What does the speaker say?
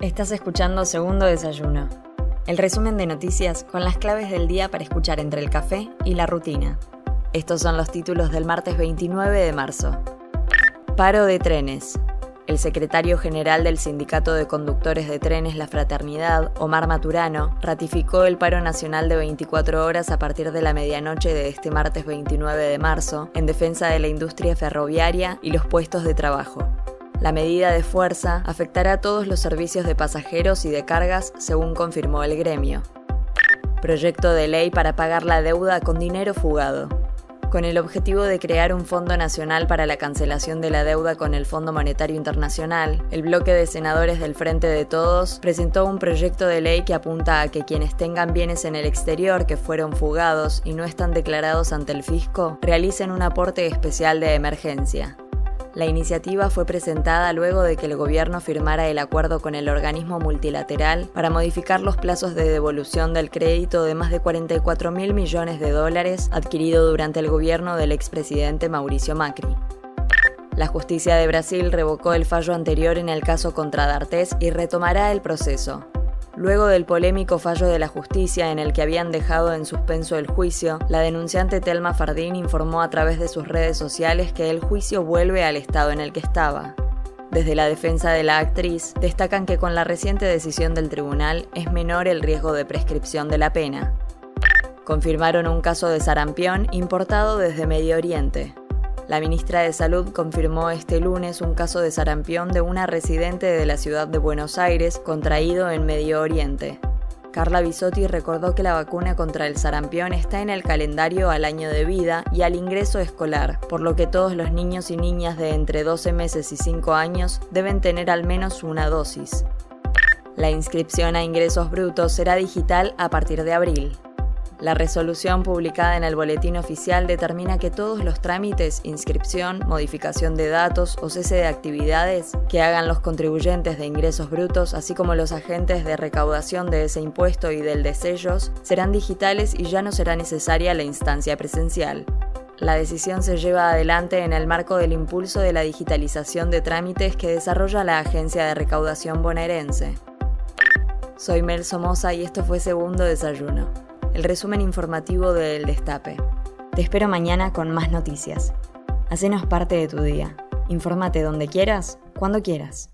Estás escuchando Segundo Desayuno, el resumen de noticias con las claves del día para escuchar entre el café y la rutina. Estos son los títulos del martes 29 de marzo. Paro de trenes. El secretario general del Sindicato de Conductores de Trenes La Fraternidad, Omar Maturano, ratificó el paro nacional de 24 horas a partir de la medianoche de este martes 29 de marzo en defensa de la industria ferroviaria y los puestos de trabajo. La medida de fuerza afectará a todos los servicios de pasajeros y de cargas, según confirmó el gremio. Proyecto de ley para pagar la deuda con dinero fugado. Con el objetivo de crear un Fondo Nacional para la cancelación de la deuda con el Fondo Monetario Internacional, el bloque de senadores del Frente de Todos presentó un proyecto de ley que apunta a que quienes tengan bienes en el exterior que fueron fugados y no están declarados ante el fisco realicen un aporte especial de emergencia. La iniciativa fue presentada luego de que el gobierno firmara el acuerdo con el organismo multilateral para modificar los plazos de devolución del crédito de más de 44 mil millones de dólares adquirido durante el gobierno del expresidente Mauricio Macri. La justicia de Brasil revocó el fallo anterior en el caso contra D'Artés y retomará el proceso. Luego del polémico fallo de la justicia en el que habían dejado en suspenso el juicio, la denunciante Telma Fardín informó a través de sus redes sociales que el juicio vuelve al estado en el que estaba. Desde la defensa de la actriz, destacan que con la reciente decisión del tribunal es menor el riesgo de prescripción de la pena. Confirmaron un caso de sarampión importado desde Medio Oriente. La ministra de Salud confirmó este lunes un caso de sarampión de una residente de la ciudad de Buenos Aires contraído en Medio Oriente. Carla Bisotti recordó que la vacuna contra el sarampión está en el calendario al año de vida y al ingreso escolar, por lo que todos los niños y niñas de entre 12 meses y 5 años deben tener al menos una dosis. La inscripción a ingresos brutos será digital a partir de abril. La resolución publicada en el Boletín Oficial determina que todos los trámites, inscripción, modificación de datos o cese de actividades que hagan los contribuyentes de ingresos brutos, así como los agentes de recaudación de ese impuesto y del de sellos, serán digitales y ya no será necesaria la instancia presencial. La decisión se lleva adelante en el marco del impulso de la digitalización de trámites que desarrolla la Agencia de Recaudación bonaerense. Soy Mel Somoza y esto fue Segundo Desayuno el resumen informativo del Destape. Te espero mañana con más noticias. Hacenos parte de tu día. Infórmate donde quieras, cuando quieras.